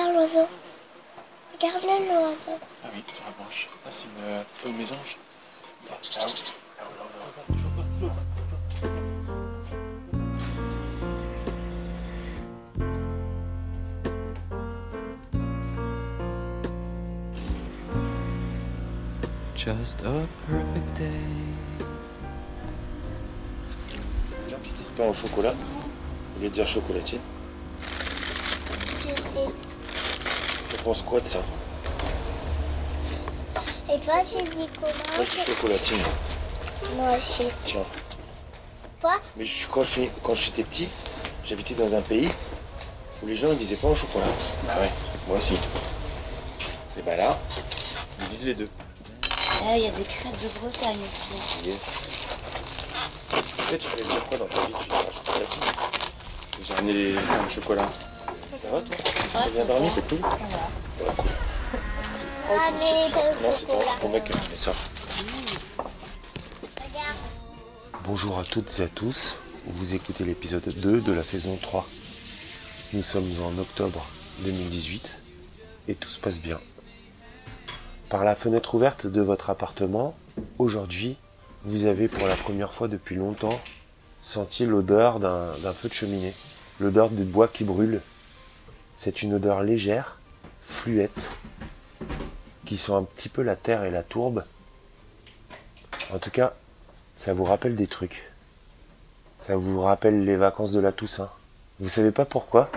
Regarde l'oiseau. Regarde-le l'oiseau. Ah oui, sur la branche. Ah, c'est une feuille mésange. Là, là. Just a perfect day. Gens qui disent pain au chocolat, au lieu de dire chocolatine, tu penses quoi de ça Et toi, tu dis comment Moi, je dis chocolatine. Moi aussi. Tiens. Toi Mais je, quand je suis- quand j'étais petit, j'habitais dans un pays où les gens ne disaient pas au chocolat. Ah ouais, moi aussi. Et ben là, ils disent les deux. Ah, il y a des crêpes de Bretagne aussi. Yes. Peut-être tu voulais dire quoi dans ta vie Tu diras chocolatine. J'ai ramené les pains au chocolat. Ça va toi T'as bien ça dormi, va. c'est cool Ça va. Ouais, cool. Allez, de Non, c'est ton, chocolat. ton mec qui a fait ça. Regarde. Bonjour à toutes et à tous, vous écoutez l'épisode 2 de la saison 3. Nous sommes en octobre 2018 et tout se passe bien. Par la fenêtre ouverte de votre appartement, aujourd'hui, vous avez pour la première fois depuis longtemps senti l'odeur d'un feu de cheminée, l'odeur des bois qui brûlent. C'est une odeur légère, fluette, qui sent un petit peu la terre et la tourbe. En tout cas, ça vous rappelle des trucs. Ça vous rappelle les vacances de la Toussaint. Vous savez pas pourquoi?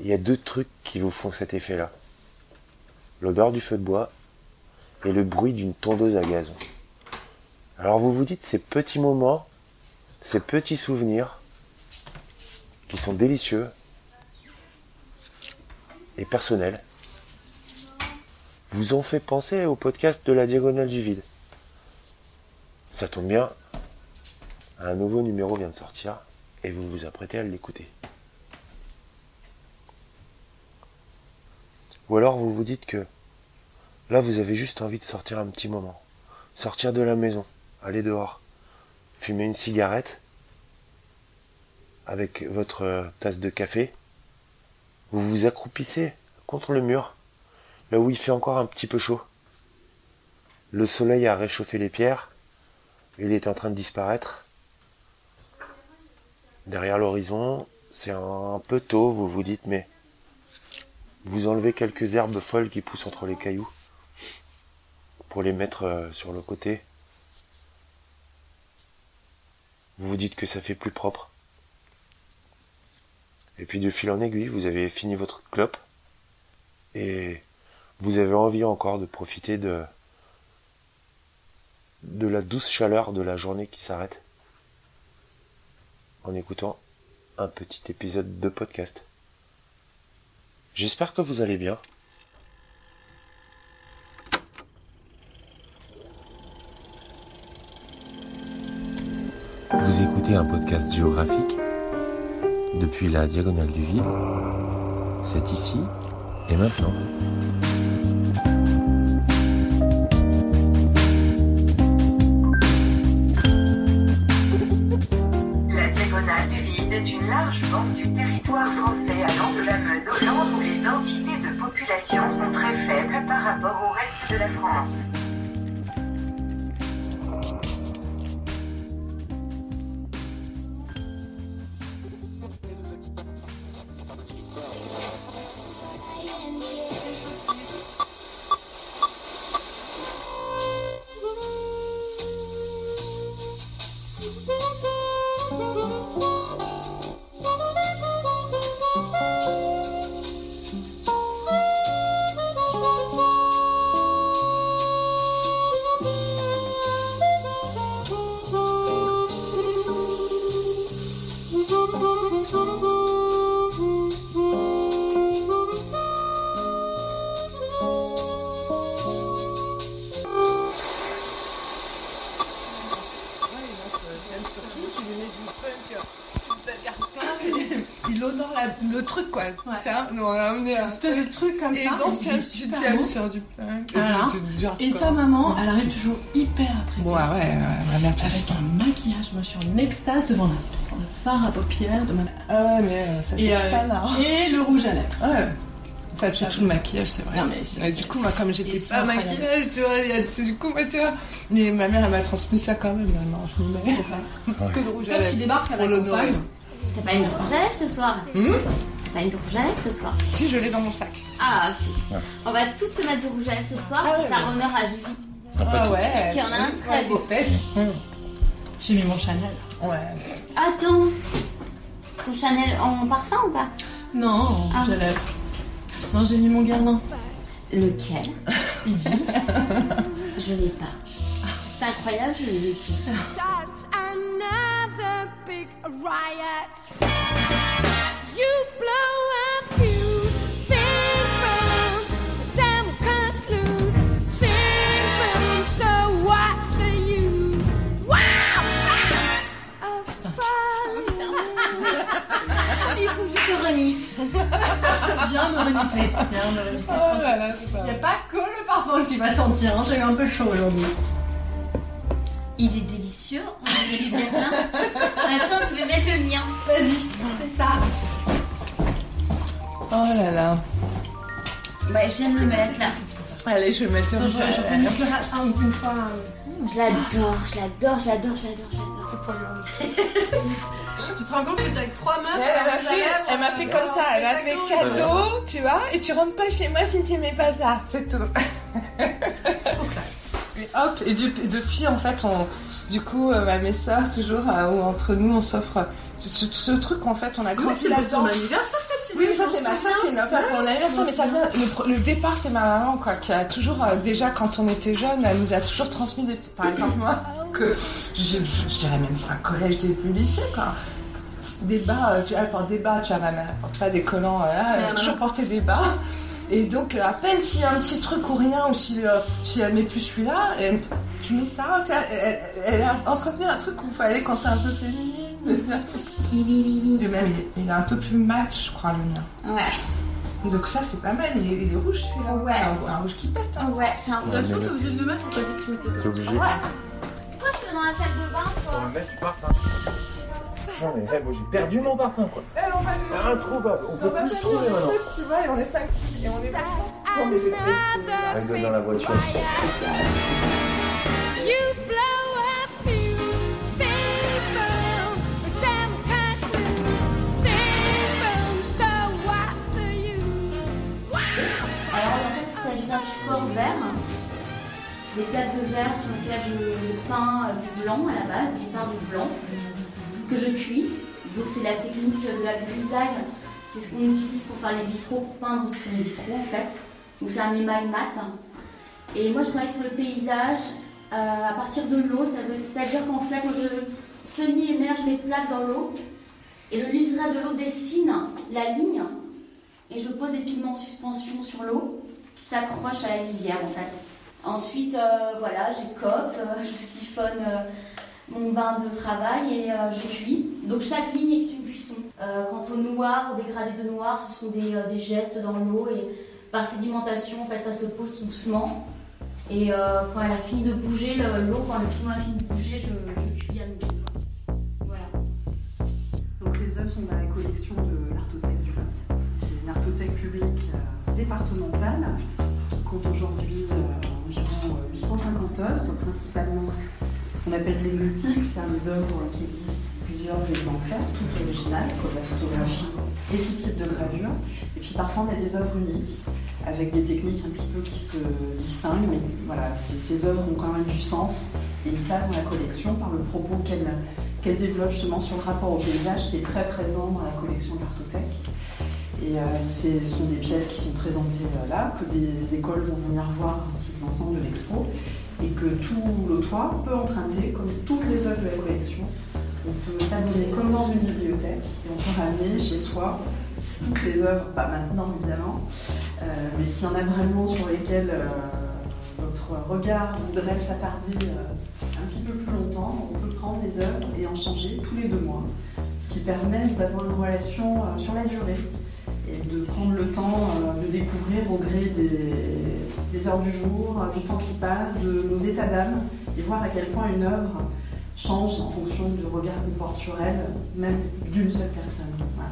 Il y a deux trucs qui vous font cet effet-là. L'odeur du feu de bois et le bruit d'une tondeuse à gazon. Alors vous vous dites ces petits moments, ces petits souvenirs qui sont délicieux et vous ont fait penser au podcast de la diagonale du vide. Ça tombe bien, un nouveau numéro vient de sortir et vous vous apprêtez à l'écouter. Ou alors vous vous dites que là vous avez juste envie de sortir un petit moment, sortir de la maison, aller dehors, fumer une cigarette avec votre tasse de café, vous vous accroupissez contre le mur, là où il fait encore un petit peu chaud. Le soleil a réchauffé les pierres, il est en train de disparaître. Derrière l'horizon, c'est un peu tôt, vous vous dites, mais vous enlevez quelques herbes folles qui poussent entre les cailloux pour les mettre euh, sur le côté. Vous vous dites que ça fait plus propre. Et puis de fil en aiguille, vous avez fini votre clope et vous avez envie encore de profiter de de la douce chaleur de la journée qui s'arrête en écoutant un petit épisode de podcast. J'espère que vous allez bien. Vous écoutez un podcast géographique depuis la diagonale du vide. C'est ici et maintenant. La diagonale du vide est une large bande du territoire français allant de la Meuse au Land où les densités de population sont très faibles par rapport au reste de la France. Tiens, nous on a amené un espèce de truc comme Et ça. dans ce cas, tu te sur du. Voilà. tu- tu deviens Et quoi. sa maman, elle arrive toujours hyper apprêtée. Bon, ouais, ouais, ouais, ma mère, tu Avec un maquillage, moi je suis en extase devant, la, devant le fard à paupières de ma Ah ouais, mais euh, ça c'est Et, euh, et le rouge à lèvres. Ouais. Enfin, c'est tout le maquillage, c'est vrai. Non, mais c'est- Et du coup, moi, comme j'étais pas maquillage, tu vois, y a- du coup, moi, tu vois. Mais ma mère, elle m'a transmis ça quand même. Non, non, je me mets que de rouge à tu lèvres. débarques Pour avec l'honorer. compagne. T'as pas une à lèvres ce soir? Hmm? T'as pas une rouge à lèvres ce soir Si, je l'ai dans mon sac. Ah, ok. On va toutes se mettre du rouge à lèvres ce soir Ah ouais, faire ouais. honneur à Julie. Ah ouais. Qui en a un très beau. J'ai mis mon Chanel. Ouais. Attends, ton Chanel en parfum ou pas Non, Ah. je lève. Non, j'ai mis mon Guerlain. Lequel? Il dit. Je l'ai pas. C'est incroyable, je l'ai tous. Starts another big riot. You blow a fuse, sing boom, the devil cuts loose, sing boom, so what's the use? Wow! wow, Of falling. Il faut que je te renifle. Viens me renifler. Viens me renifler. Oh là là, c'est pas Il n'y a pas que le parfum que tu vas sentir. Hein. J'ai eu un peu chaud aujourd'hui. Il est délicieux, on du Guerlain. Attends, je vais mettre le mien. Vas-y, fais ça. Oh là là. Bah, je viens de le mettre là. Allez, je vais mettre reniflerai un- une fois. euh, Je l'adore, je l'adore, je l'adore, je l'adore, je l'adore. Tu te rends compte que t'es avec trois meufs Elle, m'a fait, lèvres, elle m'a fait euh, comme ça, elle m'a fait cadeau. tu vois, et tu rentres pas chez moi si tu aimais pas ça, c'est tout. C'est trop classe. Et hop, et depuis en fait, on, du coup, euh, ma mes sœurs toujours, euh, ou entre nous, on s'offre ce, truc en fait, on a grandi là-dedans. ton anniversaire tu Oui, l'as ça c'est ma soeur qui me l'a fait pour mon anniversaire, mais ça vient. Le, départ, c'est ma maman, quoi, qui a toujours, euh, déjà quand on était jeune, elle nous a toujours transmis des petits. Par exemple, moi, que je, je- je dirais même fin collège, début lycée, quoi. Des bas, euh, tu elle porte des bas, tu vois, ma mère elle porte pas des collants, euh, là, elle a toujours porté des bas. Et donc, euh, à peine s'il y a un petit truc ou rien, ou si, euh, si elle met plus celui-là, elle- tu mets ça, tu vois, elle a entretenu un truc où il fallait qu'on soit un peu féminine. Oui, oui, oui, oui. Et même, il est, il est un peu plus mat, je crois, le mien. Ouais, Donc ça c'est pas mal, il est, il est rouge celui-là. Ouais. C'est un, un rouge qui pète. Hein. ouais, c'est un On peu. va T'es le mettre. obligé de le mettre ou t'as dit que c'était T'es obligé. Ouais. Pourquoi tu vas dans la salle de bain, toi mettre du parfum. Non mais hey, moi j'ai perdu mon parfum quoi. Introuvable, on peut plus le trouver maintenant. Tu vois, et on est 5 et on est Elle dans la voiture. You blow des plaques de verre sur lesquelles je, peins euh, du blanc à la base, je peins du blanc que je cuis. Donc c'est la technique de la grisaille, c'est ce qu'on utilise pour faire les vitraux, pour peindre sur les vitraux en fait. Donc c'est un émail mat. Et moi je travaille sur le paysage euh, à partir de l'eau, c'est-à-dire qu'en fait moi, je semi-émerge mes plaques dans l'eau et le liseré de l'eau dessine la ligne et je pose des pigments en suspension sur l'eau qui s'accrochent à la lisière en fait. Ensuite, euh, voilà, j'écope, euh, je siphonne euh, mon bain de travail et je cuis. Donc chaque ligne est une cuisson. Quant au noir, au dégradé de noir, ce sont des, gestes dans l'eau et par sédimentation, en fait, ça se pose tout doucement. Et quand elle a fini de bouger, le- l'eau, quand le pigment a fini de bouger, je, je cuis à nouveau. Voilà. Donc les œuvres sont dans la collection de l'Artothèque du Lot, qui est une artothèque publique départementale qui compte aujourd'hui environ euh, 850 œuvres, donc principalement ce qu'on appelle les multiples, c'est-à-dire les œuvres qui existent plusieurs exemplaires, toutes originales, comme la photographie et tout type de gravure. Et puis parfois on a des œuvres uniques avec des techniques un petit peu qui se distinguent, mais voilà, ces, œuvres ont quand même du sens et une place dans la collection par le propos qu'elles qu'elle développe justement sur le rapport au paysage qui est très présent dans la collection de l'Artothèque. Et euh, ce sont des pièces qui sont présentées euh, là, que des écoles vont venir voir ainsi que l'ensemble de l'expo, et que tout l'autoir peut emprunter, comme toutes les œuvres de la collection. On peut s'abonner comme dans une bibliothèque, et on peut ramener chez soi toutes les œuvres, pas maintenant évidemment, euh, mais s'il y en a vraiment sur lesquelles votre regard voudrait s'attarder un petit peu plus longtemps, on peut prendre les œuvres et en changer tous les deux mois, ce qui permet d'avoir une relation sur la durée et de prendre le temps euh, de découvrir au gré des, des heures du jour, euh, du temps qui passe, de nos états d'âme et voir à quel point une œuvre change en fonction du regard qu'on porte sur elle, même d'une seule personne. Voilà.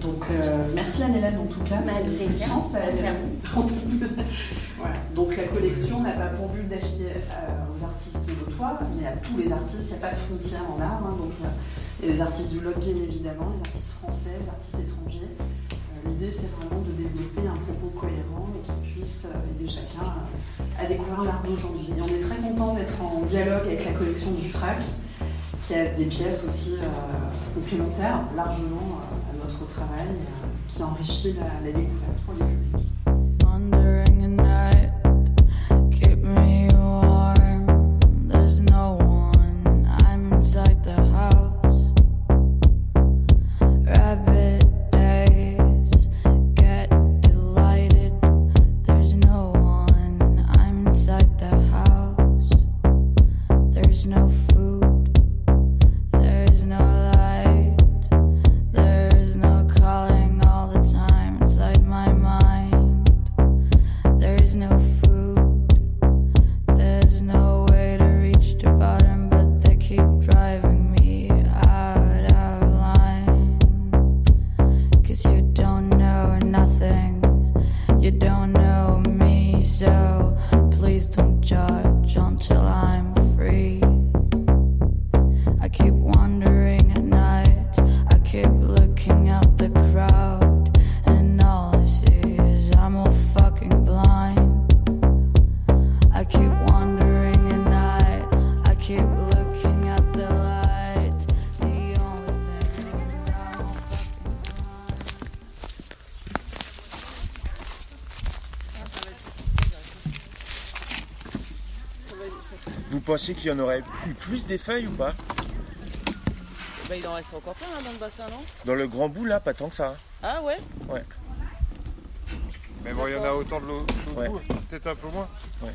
Donc euh, merci Anne-Hélène en tout cas. Bah, avec plaisir. Merci à voilà. Donc la collection n'a pas pour but d'acheter euh, aux artistes d'autour, mais à tous les artistes. Il n'y a pas de frontières en art. hein. donc euh, les artistes du lot bien évidemment, les artistes français, les artistes étrangers. C'est vraiment de développer un propos cohérent et qui puisse euh, aider chacun à, découvrir l'art d'aujourd'hui. On est très content d'être en dialogue avec la collection du FRAC qui a des pièces aussi euh, complémentaires largement euh, à notre travail, qui enrichit la, découverte pensez qu'il y en aurait eu plus des feuilles ou pas Bah, il en reste encore plein là dans le bassin, non? Dans le grand bout là, pas tant que ça. hein. Ah ouais? Ouais. Mais bon, il y en a autant de l'autre Ouais. bout, peut-être un peu moins. Ouais.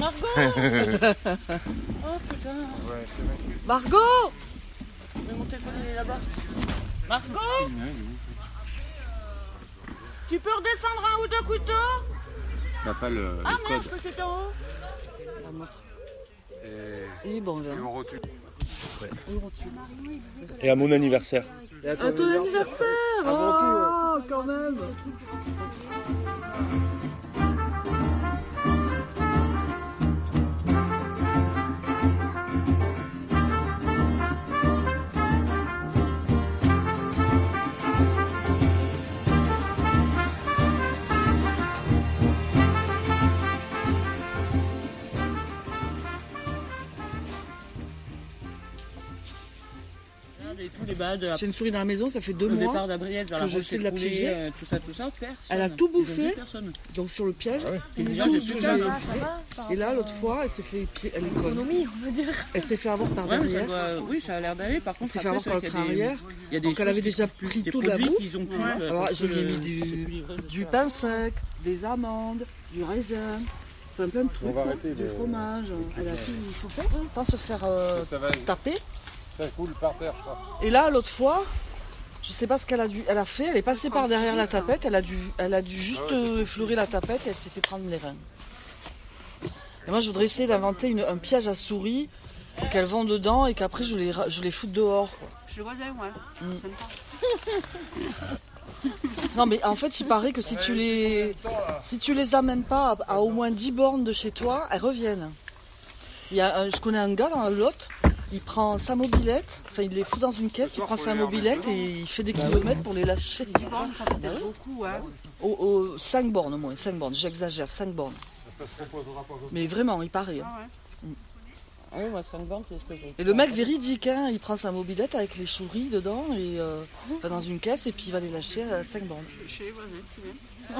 Margot Oh putain Ouais, c'est vrai. Margot Mais mon téléphone il est là-bas. Margot Tu peux redescendre un ou deux couteaux? T'as pas le, Ah merde, je crois que c'était en haut. Il est bon là. on rotule. Et à mon anniversaire. À ton anniversaire Oh, quand même De la- J'ai une souris dans la maison, ça fait deux le mois départ d'Abriel vers la que je sais de la piéger. euh, tout ça, tout ça, personne. Elle a tout bouffé, donc sur le piège. Et, déjà, ça va, ça va, par et là, l'autre fois, elle s'est fait pied- elle est conne. Économie, on va dire. Elle s'est fait avoir par Ouais, mais ça derrière. doit- Oui, ça a l'air d'aller. Par Elle contre, s'est fait avoir par le des- arrière. il y a des Donc elle avait déjà pris tout de la bouffe. euh, Alors je lui ai mis du, pain sec, des amandes, du raisin, enfin plein de trucs, arrêter du fromage. Elle a tout chauffé sans se faire euh, taper. Ça coule par terre, je crois. Et là, l'autre fois, je sais pas ce qu'elle a dû, elle a fait. Elle est passée par derrière la tapette. Elle a dû, elle a dû juste Ah ouais, effleurer la tapette et elle s'est fait prendre les reins. Et moi, je voudrais essayer d'inventer une- un piège à souris qu'elles vont dedans et qu'après je les, ra- je les foute dehors. quoi. Je le vois moi. Mm. Non, mais en fait, il paraît que si tu les, si tu les amènes pas à, à au moins 10 bornes de chez toi, elles reviennent. Il y a un- je connais un gars dans la Lot, il prend sa mobilette, enfin il les fout dans une caisse, il prend sa mobilette et il fait des kilomètres pour les lâcher. Dix bornes, ça fait peut-être beaucoup, hein. Au, au- 5 bornes au moins, 5 bornes, j'exagère, 5 bornes. Mais vraiment, il paraît. hein. Ah ouais. Ah oui, moi, 5 bornes, c'est ce que j'ai. Et le mec véridique, hein, il prend sa mobilette avec les souris dedans et euh, enfin, dans une caisse et puis il va les lâcher à 5 bornes.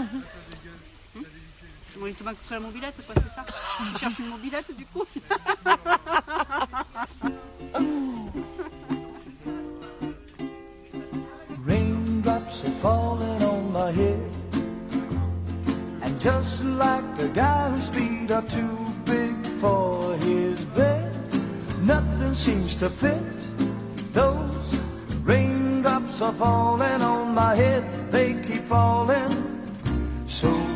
La mobilette, quoi, c'est ça Tu cherches une mobilette, du coup Raindrops are falling on my head. And just like the guy whose feet are too big for his bed, nothing seems to fit. Those raindrops are falling on my head, they keep falling. So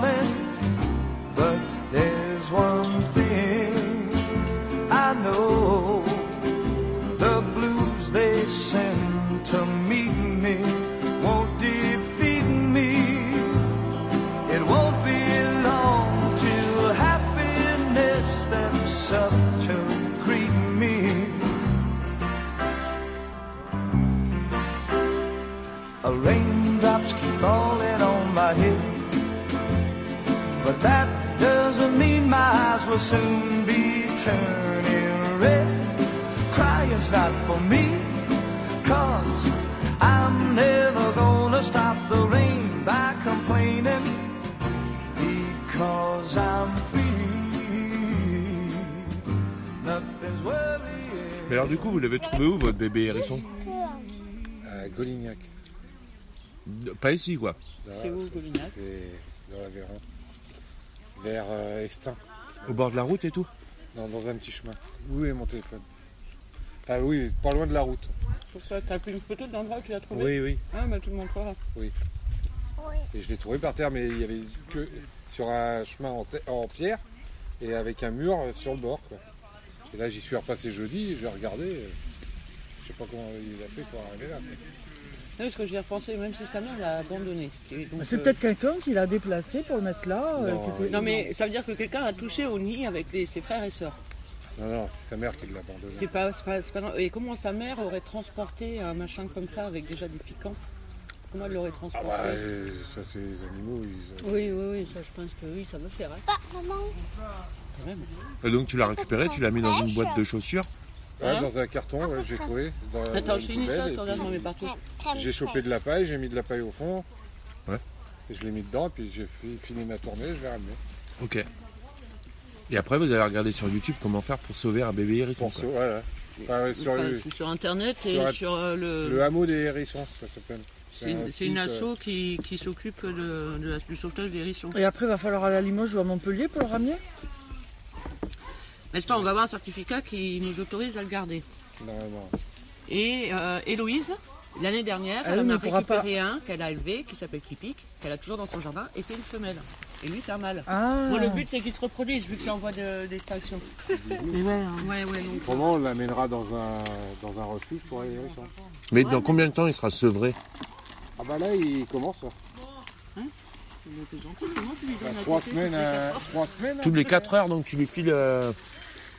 Soon be turning red. Crying's not for me, cause I'm never gonna stop the rain by complaining, because I'm free. Nothing's worrying. Mais alors du coup, vous l'avez trouvé où votre bébé hérisson À Golignac. Pas ici quoi. C'est où, Golignac? C'est dans l'Aveyron. Vers euh, Estin. Au bord de la route et tout Non, dans un petit chemin. Où est mon téléphone Enfin oui, pas loin de la route. Pourquoi T'as fait une photo de l'endroit où tu l'as trouvé Oui, oui. Ah, bah tu me montreras. Oui. Et je l'ai trouvé par terre, mais il y avait que sur un chemin en, pierre et avec un mur euh, sur le bord. Quoi. Et là, j'y suis repassé jeudi, j'ai regardé. euh, Je sais pas comment il a fait pour arriver là. Non, parce que j'y ai repensé, même si sa mère l'a abandonné. C'est euh, peut-être quelqu'un qui l'a déplacé pour le mettre là. euh, Non, qui était- Non, mais ça veut dire que quelqu'un a touché au nid avec les- ses frères et sœurs. Non, non, c'est sa mère qui l'a abandonné. C'est pas, c'est pas, c'est pas- Et comment sa mère aurait transporté un machin comme ça avec déjà des piquants? Comment elle l'aurait Ah transporté? bah, euh, ça c'est les animaux, ils ont- Oui, oui, oui, ça je pense que oui, ça va faire. Hein. Pas maman. Quand même. Et donc tu l'as récupéré, tu l'as mis dans une boîte de chaussures? Ouais, Hein dans un carton, ouais, j'ai trouvé. Dans, dans Attends, une je finis ça, parce et que regarde, puis j'en mets partout. J'ai chopé de la paille, j'ai mis de la paille au fond. Ouais. Et je l'ai mis dedans, puis j'ai fi- fini ma tournée, je l'ai ramené. Ok. Et après, vous avez regardé sur YouTube comment faire pour sauver un bébé hérisson. Pour quoi. sauver, voilà. Enfin, ouais, sur, Enfin, le, c'est sur internet et sur euh, le. le hameau des hérissons, ça s'appelle. C'est une, un asso euh, qui, qui s'occupe de, du sauvetage des hérissons. Et après, il va falloir aller à Limoges ou à Montpellier pour le ramener? N'est-ce pas On va avoir un certificat qui nous autorise à le garder. Normalement. Et euh, Héloïse, l'année dernière, elle oui, en mais a récupéré un qu'elle a élevé, qui s'appelle Kipik, qu'elle a toujours dans son jardin, et c'est une femelle. Et lui, c'est un mâle. Ah. Moi, le but, c'est qu'il se reproduise, vu que c'est en voie de- d'extinction. Mais ouais, hein. ouais, ouais, donc. Autrement, on l'amènera dans un, dans un refuge pour les hérissons. Mais dans combien de temps il sera sevré Ah bah là, il commence. Comment tu lui donnes téter semaines, toutes les à- quatre heures trois semaines. Toutes les 4 heures, donc tu lui files. euh,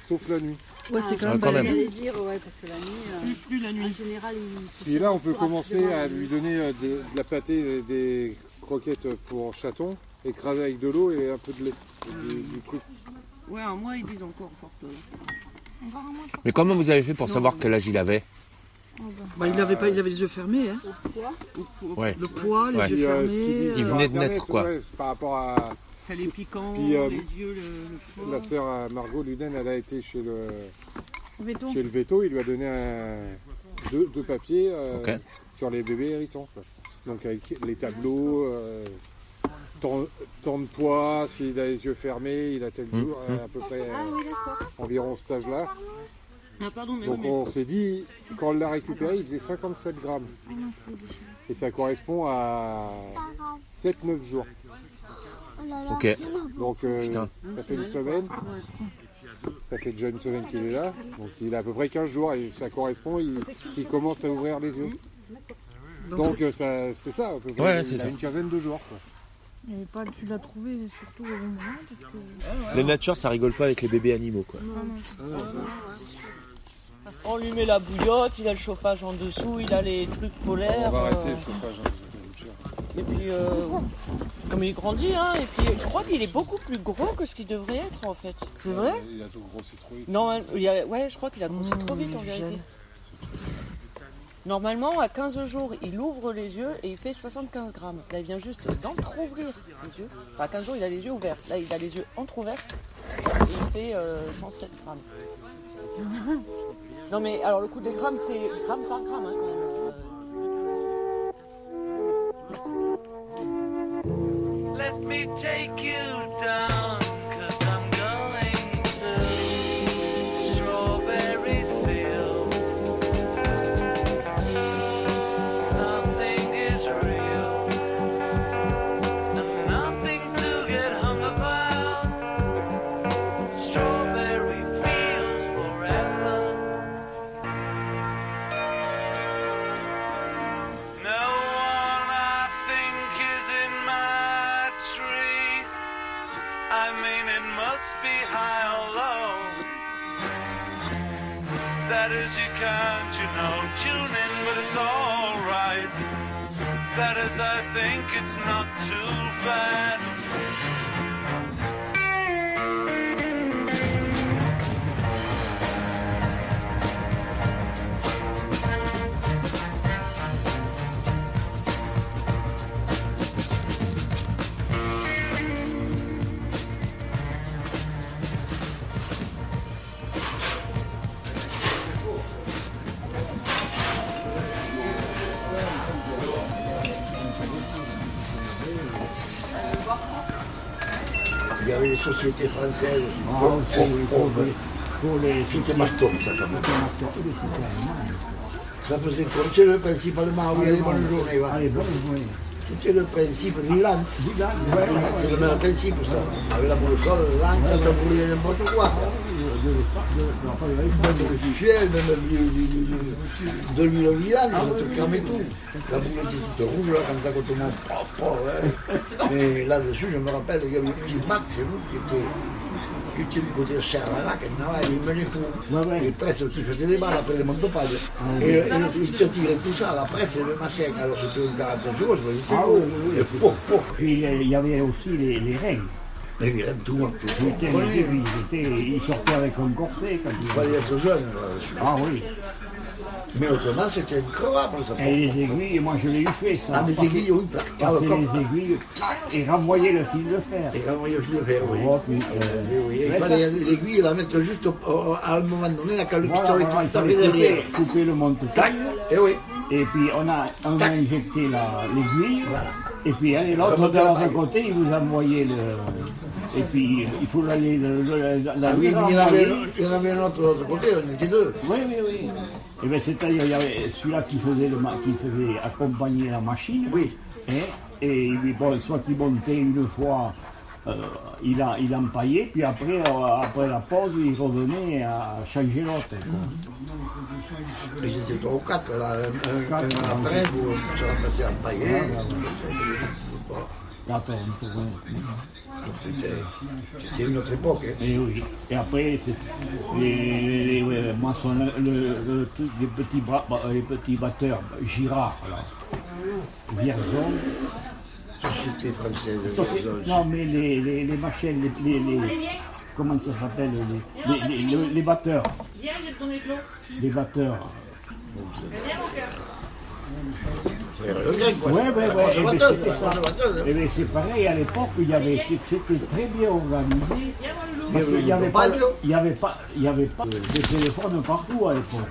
Sauf la nuit. Ouais, c'est quand Ah, même quand balèze. même. J'allais dire, ouais, parce que la nuit, euh, Plus, plus la nuit. en général, il Puis là, on peut commencer à lui donner euh, de, de la pâtée et des croquettes pour chatons, écrasées avec de l'eau et un peu de lait. et du- du truc. Ouais, un mois, ils disent encore. Mais comment vous avez fait pour savoir quel âge il avait Bah, il avait pas, il avait les yeux fermés. Hein. Ouais. Le poids, les Ouais. yeux euh, fermés. Il venait de naître, quoi. ouais, par rapport à Les piquants, Puis, euh, les yeux, le, le foie. la sœur Margot Luden, elle a été chez le, Véto. chez le veto, il lui a donné un, deux, deux papiers euh, sur les bébés hérissons. quoi. Donc avec les tableaux, euh, de poids, s'il a les yeux fermés, il a tel Mmh, jour, euh, à peu près Ah euh, oui, d'accord. environ cet âge-là. Ah, pardon, mais Donc oui, mais- on s'est dit, quand on l'a récupéré, il faisait 57 grammes. Et ça correspond à 7-9 jours. Ok. Donc euh, ça fait une semaine. Ça fait déjà une semaine qu'il est là. Donc il a à peu près 15 jours et ça correspond, il, il commence à ouvrir les yeux. Donc euh, ça- c'est ça, à peu près. Ouais, il c'est a ça. une quinzaine de jours. quoi. Et pas, tu l'as trouvé surtout au bon moment parce que. La nature, ça rigole pas avec les bébés animaux, quoi. On lui met la bouillotte, il a le chauffage en dessous, il a les trucs polaires. On va arrêter euh, le chauffage. hein, ça coûte cher. Et puis, euh, comme il grandit, hein, et puis je crois qu'il est beaucoup plus gros que ce qu'il devrait être en fait. C'est vrai Il a tout grossi trop vite. Non, il a- ouais, je crois qu'il a grossi trop vite en Mmh, vérité. Normalement, à 15 jours, il ouvre les yeux et il fait 75 grammes. Là, il vient juste d'entrouvrir les yeux. Enfin, à 15 jours, il a les yeux ouverts. Là, il a les yeux entrouverts et il fait euh, 107 grammes. Non, mais alors le coût des grammes, c'est gramme par gramme hein, quand même. You can't, you know. Tune in, but it's alright. That is, I think it's not too bad. Sociétés françaises Ah, pour, aussi, pour- oui, pour- pour les- C'était Maston, ça s'appelait. Ça faisait comme c'est le principalement, oui, allez, bonne journée. va. Allez, bonne journée. C'était le principe du lance. ouais, ouais, C'est le même principe, ça. Avec la boussole, le lance, ça n'importe quoi. De l'huile au village, ça te crame tout. La boule était toute rouge, là, comme ça, quand on pop, ouais. Mais là-dessus, je me rappelle, il y avait un petit Max, c'est vous, qui était, du côté de Serra-là, qui il menait pour les presses qui faisaient des balles après les montopales. Ah, Et et il te tirait tout ça, la presse et le. Alors c'était une 45 jours, je Ah oui, oui. Et il y avait aussi les règles. Les règles, tout. tout. Ils, étaient- ils sortaient avec un corset. Quand Il fallait être jeune. Ah oui. Mais autrement, c'était incroyable, ça. Et les aiguilles, moi je l'ai eu fait ça. Ah, Passer- aiguilles, oui, passer les aiguilles et renvoyer le fil de fer. Et renvoyer le fil de fer, oui. Oh, puis, Euh, oui, Il fallait l'aiguille la mettre juste à un moment donné, là, quand le pistolet voilà, il derrière. couper, couper le monte-taille. Et oui. Et puis on a, on a injecté la- l'aiguille. Et puis elle et l'autre de la l'autre côté, il vous envoyait le. Et puis il faut aller le, le- la, Ah oui, il y en avait, la- il y en avait un autre de l'autre côté, on était deux. Oui, oui, oui. Et bien c'est-à-dire, il y avait celui-là qui faisait, le, qui faisait accompagner la machine. Oui. Et, et il- bon, soit il montait une fois, il, a, il empaillait, puis après, euh, après la pause, il revenait à changer l'autre. Mais c'était trois ou quatre, là, un, après, passer Quatre, un peu, ouais. C'était c'était une autre époque. hein. Et oui. Et après, les, les, les- ouais, maçons, le, le- le truc des petits, bras, bah, les petits batteurs, Girard, là. Vierzon. Société française Donc. Non, mais les, les, les machines, les, les, les- comment ça s'appelle les, les, les, les- les batteurs. Les batteurs. Batteuse. Eh ben, c'est pareil, à l'époque, il y avait, c'était très bien organisé. Qu'il n'y avait pas, il y avait pas, il y avait pas de téléphone partout à l'époque.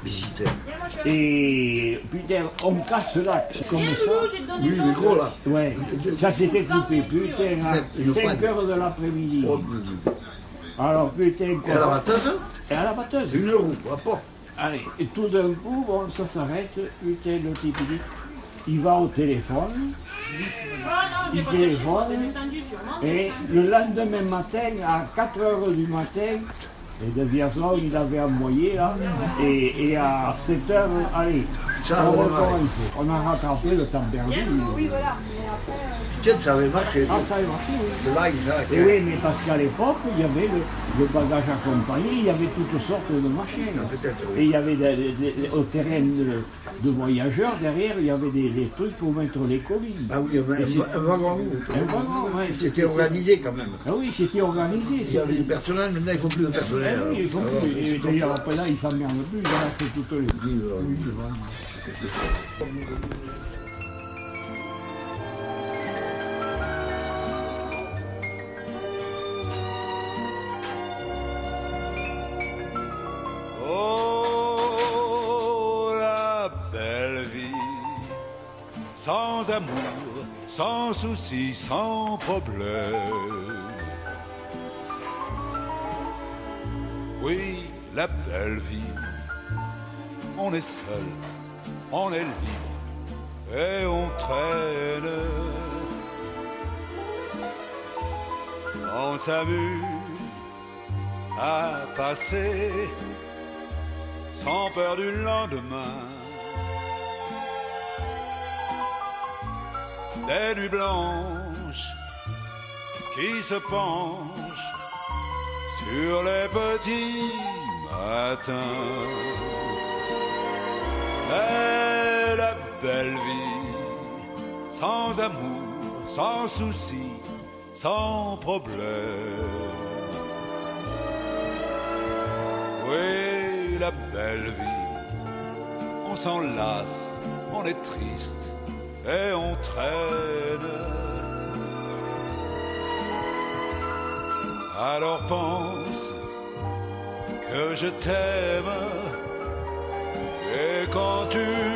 Et putain, on me casse là, comme ça. Lui, il est gros, là. Ouais, ça s'était coupé, putain, à Une 5 panne. heures de l'après-midi. Alors, putain, Et à la batteuse Et à la batteuse. Une roue, à porte. Allez, et tout d'un coup, bon, ça s'arrête, putain, le type dit, il va au téléphone, Et le lendemain matin, à 4 heures du matin, et de Vierzon, il avait envoyé là, et, et à 7 heures, allez, Ça, on. On a rattrapé le temps perdu. Oui, voilà. Après, euh, Tiens, ça avait marché. Ah, ça avait marché, oui. De là, il a- Et oui, mais parce qu'à l'époque, il y avait le, le bagage accompagné, il y avait toutes sortes de machines. Et il y avait des- des- des- au terrain de, de voyageurs, derrière, il y avait des, des trucs pour mettre les colis. Ah oui, un, wagon. Un wagon, ouais. C'était organisé quand même. Ah oui, c'était organisé. Il y avait du personnel, maintenant ils font plus de personnel. Ah oui, ils font alors. plus. Et d'ailleurs, après là, ils s'emmerdent plus, ils ont fait toutes les plus. Oh, la belle vie, sans amour, sans souci, sans problème. Oui, la belle vie, on est seul, on est libre et on traîne. On s'amuse à passer sans peur du lendemain. Des nuits blanches qui se penchent sur les petits matins. Belle vie, sans amour, sans souci, sans problème. Oui, la belle vie, on s'en lasse, on est triste et on traîne. Alors pense que je t'aime et quand tu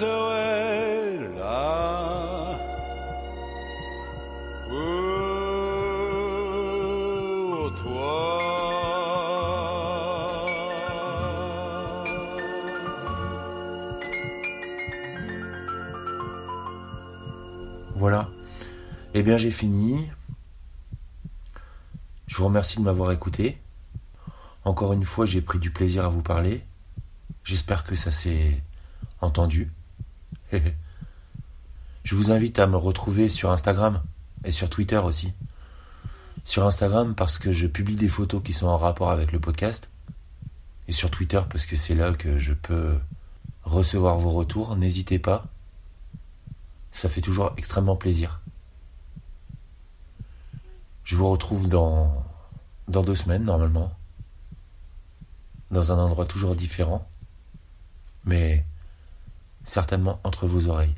Pour Voilà. Eh bien, j'ai fini. Je vous remercie de m'avoir écouté. Encore une fois, j'ai pris du plaisir à vous parler. J'espère que ça s'est entendu. Je vous invite à me retrouver sur Instagram et sur Twitter aussi. Sur Instagram parce que je publie des photos qui sont en rapport avec le podcast. Et sur Twitter parce que c'est là que je peux recevoir vos retours. N'hésitez pas. Ça fait toujours extrêmement plaisir. Je vous retrouve dans, dans deux semaines normalement. Dans un endroit toujours différent. Mais certainement entre vos oreilles.